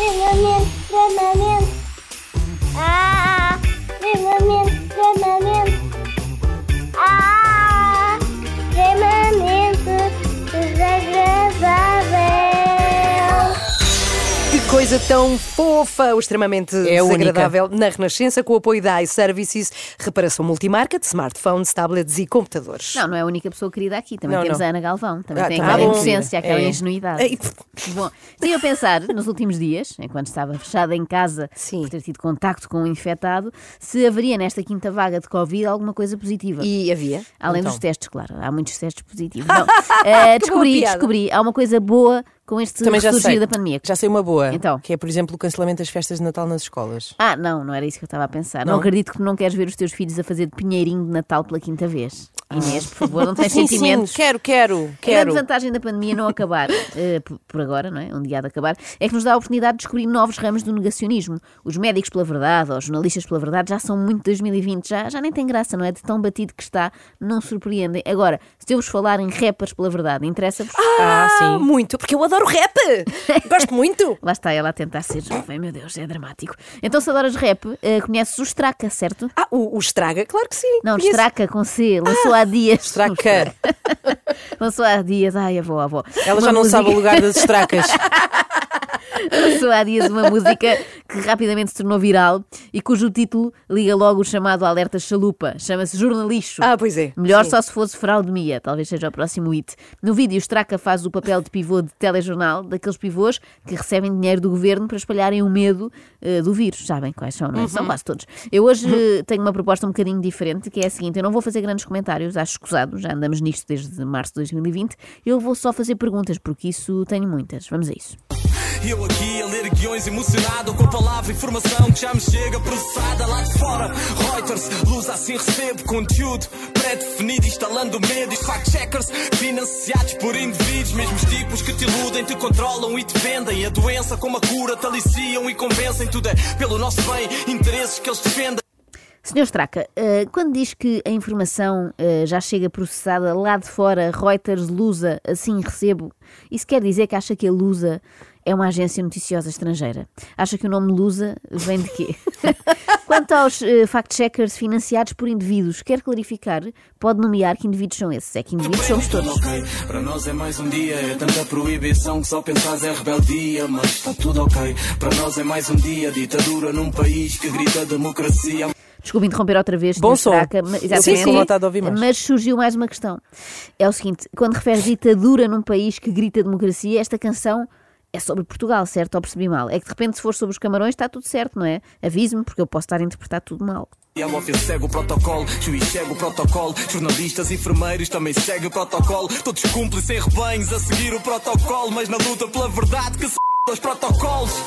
extremamente, extremamente. Ah, coisa tão fofa, o extremamente É única. desagradável na Renascença, com o apoio da iServices, reparação multimarca de smartphones, tablets e computadores. Não, não é a única pessoa querida aqui. Também Não, temos não. a Ana Galvão. Também Ah, tem tá aquela bom. inocência, aquela É. ingenuidade. Ei, Bom, estive a pensar nos últimos dias, enquanto estava fechada em casa Sim. por ter tido contacto com um infectado, se haveria nesta quinta vaga de Covid alguma coisa positiva. E havia? Além Então. dos testes, claro. Há muitos testes positivos. Não, eh, descobri, descobri. Há uma coisa boa com este Também já sei. da pandemia. Já sei uma boa. Então. Que é, por exemplo, o cancelamento das festas de Natal nas escolas. Ah, não, não era isso que eu estava a pensar. Não, Não? acredito que não queres ver os teus filhos a fazer de pinheirinho de Natal pela quinta vez. Inês, por favor, não tens sim, sentimentos. sim, quero, quero, A grande quero. vantagem da pandemia não acabar, eh, por, agora, não é? Um dia há de acabar, é que nos dá a oportunidade de descobrir novos ramos do negacionismo. Os médicos pela verdade, ou os jornalistas pela verdade, já são muito 2020, já, já nem tem graça, não é? De tão batido que está, não surpreendem. Agora, se eu vos falar em rappers pela verdade, interessa-vos? Ah, sim. muito, porque eu adoro rap! Gosto muito! Lá está ela a tentar ser jovem, meu Deus, é dramático. Então, se adoras rap, eh, conheces o Straka, certo? Ah, o, o Estraga, claro que sim. Não, conheço. Straka com C, lançou há dias. Straca. Lançou há dias, ai, avó, avó. Ela Uma já não música- sabe o lugar das estracas. Lançou há dias uma música que rapidamente se tornou viral e cujo título liga logo o chamado alerta chalupa. Chama-se Jornalixo. Ah, pois é. Melhor Sim. só se fosse fraude mia, talvez seja o próximo hit. No vídeo, Straca faz o papel de pivô de telejornal, daqueles pivôs que recebem dinheiro do governo para espalharem o medo eh, do vírus. Sabem quais são, não é? São quase todos. Eu hoje eh, tenho uma proposta um bocadinho diferente, que é a seguinte: eu não vou fazer grandes comentários, acho escusado, já andamos nisto desde março de 2020. Eu vou só fazer perguntas, porque isso tenho muitas. Vamos a isso. Eu aqui a ler guiões emocionado com a palavra informação que já me chega processada lá de fora. Reuters, luz assim recebo conteúdo pré-definido, instalando medo e fact-checkers financiados por indivíduos, mesmos tipos que te iludem, te controlam e te vendem. A doença como a cura te aliciam e convencem. Tudo é pelo nosso bem, interesses que eles defendem. Senhor Straca, eh, quando diz que a informação eh, já chega processada lá de fora, Reuters, Lusa, assim recebo, isso quer dizer que acha que a Lusa é uma agência noticiosa estrangeira? Acha que o nome Lusa vem de quê? Quanto aos eh, fact-checkers financiados por indivíduos, quer clarificar? Pode nomear que indivíduos são esses? É que indivíduos somos todos. ok. Para nós é mais um dia, é tanta proibição que só pensas é rebeldia, mas está tudo ok. Para nós é mais um dia, ditadura num país que grita democracia. Desculpe interromper outra vez, Bom som. Straca, mas- ouvir mais. Mas surgiu mais uma questão. É o seguinte: quando refere ditadura num país que grita democracia, esta canção é sobre Portugal, certo? Ou percebi mal? É que de repente, se for sobre os camarões, está tudo certo, não é? Avise-me, porque eu posso estar a interpretar tudo mal. E a máfia segue o protocolo, juiz segue o protocolo, jornalistas, enfermeiros também seguem o protocolo, todos cúmplices em rebanhos a seguir o protocolo, mas na luta pela verdade que se os protocolos.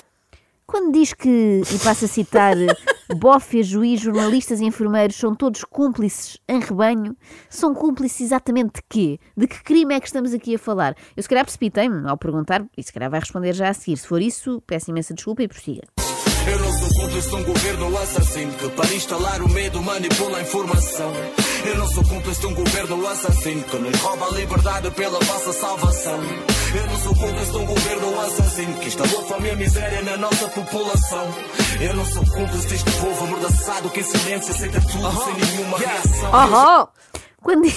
Quando diz que, e passo a citar, bófia, juiz, jornalistas e enfermeiros são todos cúmplices em rebanho, são cúmplices exatamente de quê? De que crime é que estamos aqui a falar? Eu se calhar precipitei-me ao perguntar, e se calhar vai responder já a seguir. Se for isso, peço imensa desculpa e prossiga. Eu não sou cúmplice de um governo assassino que para instalar o medo manipula a informação. Eu não sou cúmplice de um governo assassino que nos rouba a liberdade pela vossa salvação. Eu não sou cúmplice de um governo assassino que instalou fome e miséria na nossa população. Eu não sou cúmplice deste povo amordaçado que em silêncio aceita tudo sem nenhuma reação. Aham! Quando,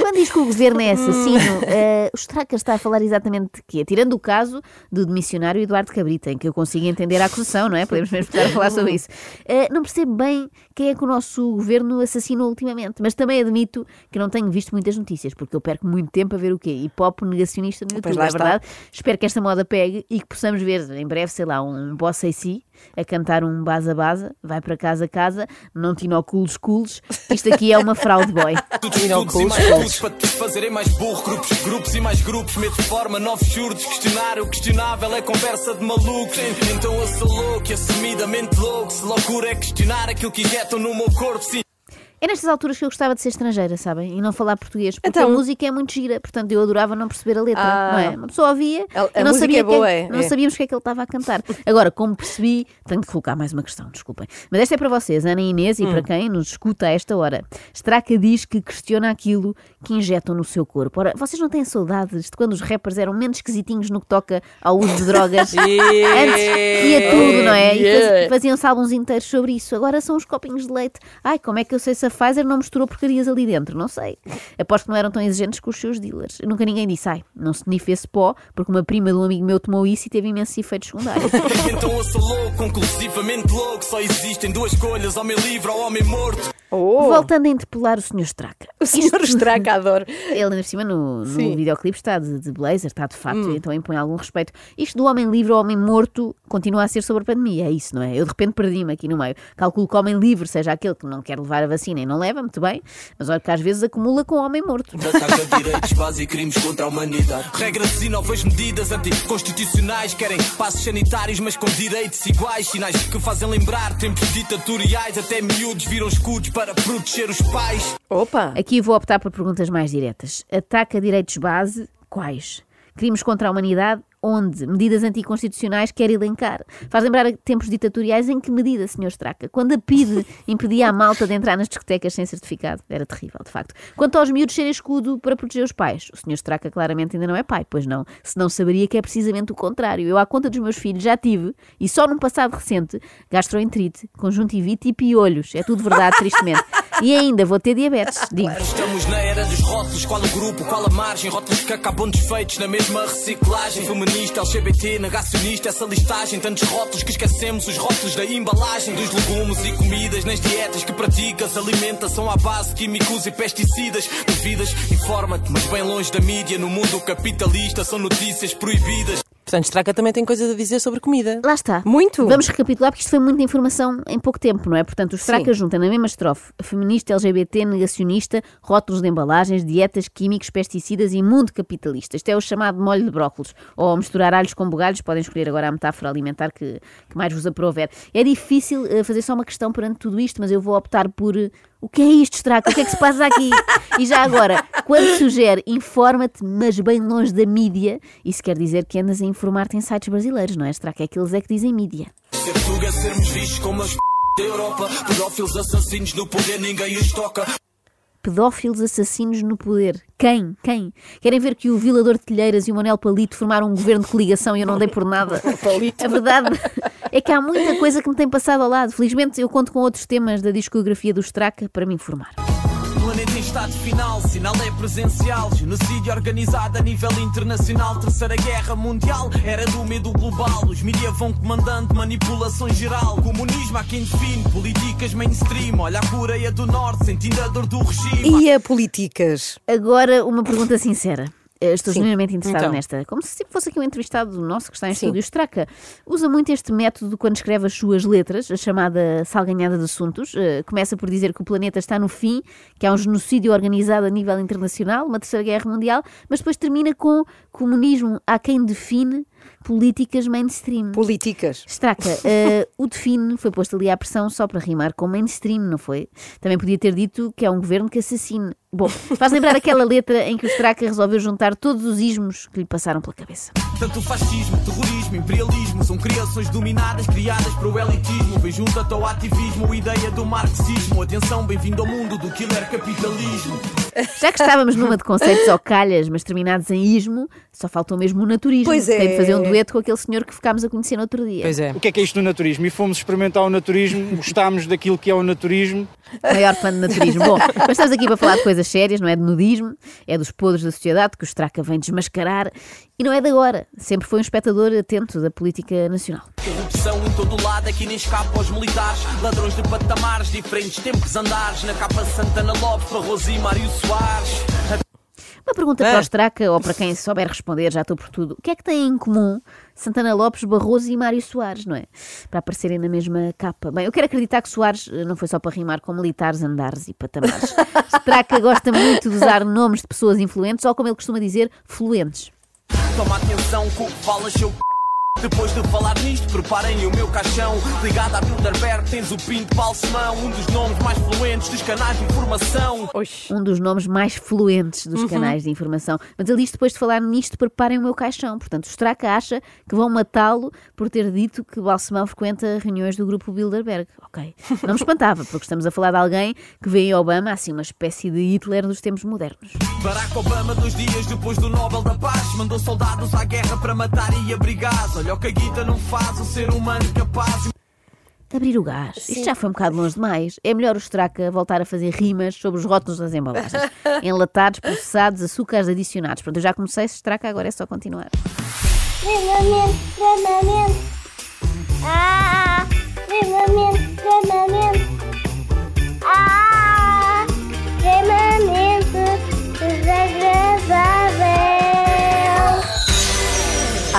Quando diz que o governo é assassino, eh, o Straca está a falar exatamente de quê? Tirando o caso do demissionário Eduardo Cabrita, em que eu consigo entender a acusação, não é? Podemos mesmo estar a falar sobre isso. Eh, não percebo bem quem é que o nosso governo assassinou ultimamente, mas também admito que não tenho visto muitas notícias, porque eu perco muito tempo a ver o quê? Hip hop negacionista no YouTube, é está. verdade? Espero que esta moda pegue e que possamos ver em breve, sei lá, um Bossa e Si a cantar um Baza Baza, vai para casa a casa, não te inocules cules, isto aqui é uma fraude boy. E coach. tudos para te fazerem mais burro. Grupos, grupos e mais grupos. Medo de forma, novos surdos. Questionar o questionável é conversa de malucos. Então eu sou louco e assumidamente louco. Se loucura é questionar aquilo que injetam no meu corpo, sim. É nestas alturas que eu gostava de ser estrangeira, sabem? E não falar português. Porque Então- a música é muito gira, portanto eu adorava não perceber a letra, Ah. não é? Uma pessoa ouvia A- a não sabia é boa, que, é, não é. sabíamos o que é que ele estava a cantar. Agora, como percebi, tenho de colocar mais uma questão, desculpem. Mas esta é para vocês, Ana e Inês, e Hum. para quem nos escuta a esta hora. Straca diz que questiona aquilo que injetam no seu corpo. Ora, vocês não têm saudades de quando os rappers eram menos esquisitinhos no que toca ao uso de drogas? Antes ia tudo, não é? E faziam-se álbuns inteiros sobre isso. Agora são os copinhos de leite. Ai, como é que eu sei se Pfizer não misturou porcarias ali dentro? Não sei. Aposto que não eram tão exigentes com os seus dealers. Nunca ninguém disse, ai, não se nifa esse pó, porque uma prima de um amigo meu tomou isso e teve imensos efeitos secundários. Então eu sou louco, conclusivamente louco. Só existem duas escolhas: homem livre ou homem morto. Oh, Voltando a interpelar o Sr. Straca. o senhor Straca, adoro. Ele, ainda por cima, no, no. Hum. videoclipe está de, de blazer, está de fato, então impõe algum respeito. Isto do homem livre ou homem morto continua a ser sobre a pandemia, é isso, não é? Eu de repente perdi-me aqui no meio. Calculo que o homem livre seja aquele que não quer levar a vacina e não leva, muito bem, mas olha que às vezes acumula com o homem morto. Ataca direitos básicos e crimes contra a humanidade. Regras e novas medidas anticonstitucionais. Querem passos sanitários, mas com direitos iguais. Sinais que fazem lembrar tempos ditatoriais. Até miúdos viram escudos para proteger os pais. Opa! Aqui vou optar por perguntas mais diretas. Ataca direitos base? Quais? Crimes contra a humanidade? Onde? Medidas anticonstitucionais quer elencar? Faz lembrar tempos ditatoriais em que medida, Sr. Straca? Quando a PIDE impedia a malta de entrar nas discotecas sem certificado. Era terrível, de facto. Quanto aos miúdos serem escudo para proteger os pais, o Sr. Straca claramente ainda não é pai, pois não. Senão saberia que é precisamente o contrário. Eu, à conta dos meus filhos, já tive, e só num passado recente, gastroenterite, conjuntivite e piolhos. É tudo verdade, tristemente. E ainda vou ter diabetes, digo. Estamos na era dos rótulos. Qual o grupo, qual a margem? Rótulos que acabam desfeitos na mesma reciclagem. Feminista, LGBT, negacionista, essa listagem. Tantos rótulos que esquecemos os rótulos da embalagem. Dos legumes e comidas nas dietas que praticas. Alimentação à base de químicos e pesticidas. Duvidas, informa-te, mas bem longe da mídia. No mundo capitalista são notícias proibidas. Portanto, Straca também tem coisas a dizer sobre comida. Lá está. Muito. Vamos recapitular porque isto foi muita informação em pouco tempo, não é? Portanto, o Straca junta na mesma estrofe feminista, LGBT, negacionista, rótulos de embalagens, dietas, químicos, pesticidas e mundo capitalista. Isto é o chamado molho de brócolos. Ou misturar alhos com bugalhos, podem escolher agora a metáfora alimentar que, que mais vos aprouver. É difícil eh, fazer só uma questão perante tudo isto, mas eu vou optar por o que é isto, Straca? O que é que se passa aqui? E já agora, quando sugere informa-te, mas bem longe da mídia, isso quer dizer que andas a informar-te em sites brasileiros, não é, Straca? É aqueles é que dizem mídia. Ser tuga sermos vistos como os da Europa. Pedófilos assassinos no poder, ninguém os toca. Pedófilos assassinos no poder. Quem? Quem? Querem ver que o Vilador de Telheiras e o Manuel Palito formaram um governo de coligação e eu não dei por nada? A verdade é que há muita coisa que me tem passado ao lado. Felizmente eu conto com outros temas da discografia do Straca para me informar. Estado final, sinal é presencial. Genocídio organizado a nível internacional. Terceira guerra mundial, era do medo global. Os mídias vão comandando manipulação geral. Comunismo há quem define, políticas mainstream. Olha a Coreia do Norte, sentindo a dor do regime. E a políticas? Agora, uma pergunta sincera. Eh, Estou Sim. genuinamente interessada Então. nesta. Como se fosse aqui um entrevistado nosso que está em Sim. estúdio. Straca usa muito este método quando escreve as suas letras, a chamada salganhada de assuntos. Eh, começa por dizer que o planeta está no fim, que há um genocídio organizado a nível internacional, uma terceira guerra mundial, mas depois termina com comunismo. Há quem define políticas mainstream. Políticas. Straca, eh, o define foi posto ali à pressão só para rimar com mainstream, não foi? Também podia ter dito que é um governo que assassine. Bom, faz lembrar aquela letra em que o Straca resolveu juntar todos os ismos que lhe passaram pela cabeça. Tanto o fascismo, terrorismo, imperialismo são criações dominadas, criadas para o elitismo. Vem junto ao ativismo, ideia do marxismo. Atenção, bem-vindo ao mundo do killer capitalismo. Já que estávamos numa de conceitos ao calhas, mas terminados em ismo, só faltou mesmo o naturismo. Pois é. Fazer um dueto com aquele senhor que ficámos a conhecer no outro dia. Pois é. O que é que é isto do naturismo? E fomos experimentar o naturismo, gostámos daquilo que é o naturismo. Maior fã de naturismo. Bom, mas estamos aqui para falar de coisas sérias, não é de nudismo, é dos podres da sociedade que o Straca vem desmascarar e não é de agora. Sempre foi um espectador atento da política nacional. Corrupção em todo lado, aqui nem escapa aos militares. Ladrões de patamares, diferentes tempos andares. Na capa Santana Lopes, Barroso e Mário Soares. Uma pergunta É. para o Straca ou para quem souber responder, já estou por tudo. O que é que têm em comum Santana Lopes, Barroso e Mário Soares, não é? Para aparecerem na mesma capa. Bem, eu quero acreditar que Soares eh, não foi só para rimar com militares, andares e patamares. Straca gosta muito de usar nomes de pessoas influentes ou, como ele costuma dizer, fluentes. Toma atenção com o que falas. Depois de falar nisto, preparem o meu caixão. Ligado à Bilderberg, tens o Pinto Balsemão, um dos nomes mais fluentes dos canais de informação. Oxi. Um dos nomes mais fluentes dos canais de informação. Mas ele diz depois de falar nisto, preparem o meu caixão. Portanto, o Straca acha que vão matá-lo por ter dito que Balsemão frequenta reuniões do grupo Bilderberg. Ok. Não me espantava, porque estamos a falar de alguém que vê em Obama assim uma espécie de Hitler dos tempos modernos. Barack Obama, dois dias depois do Nobel da Paz, mandou soldados à guerra para matar e abrigar. Olha o que a guita não faz, o ser humano capaz. De abrir o gás. Isto já foi um bocado longe demais. É melhor o Straca voltar a fazer rimas sobre os rótulos das embalagens. Enlatados, processados, açúcares adicionados. Pronto, eu já comecei, Straca, agora é só continuar. Extremamente, extremamente. Ah, extremamente,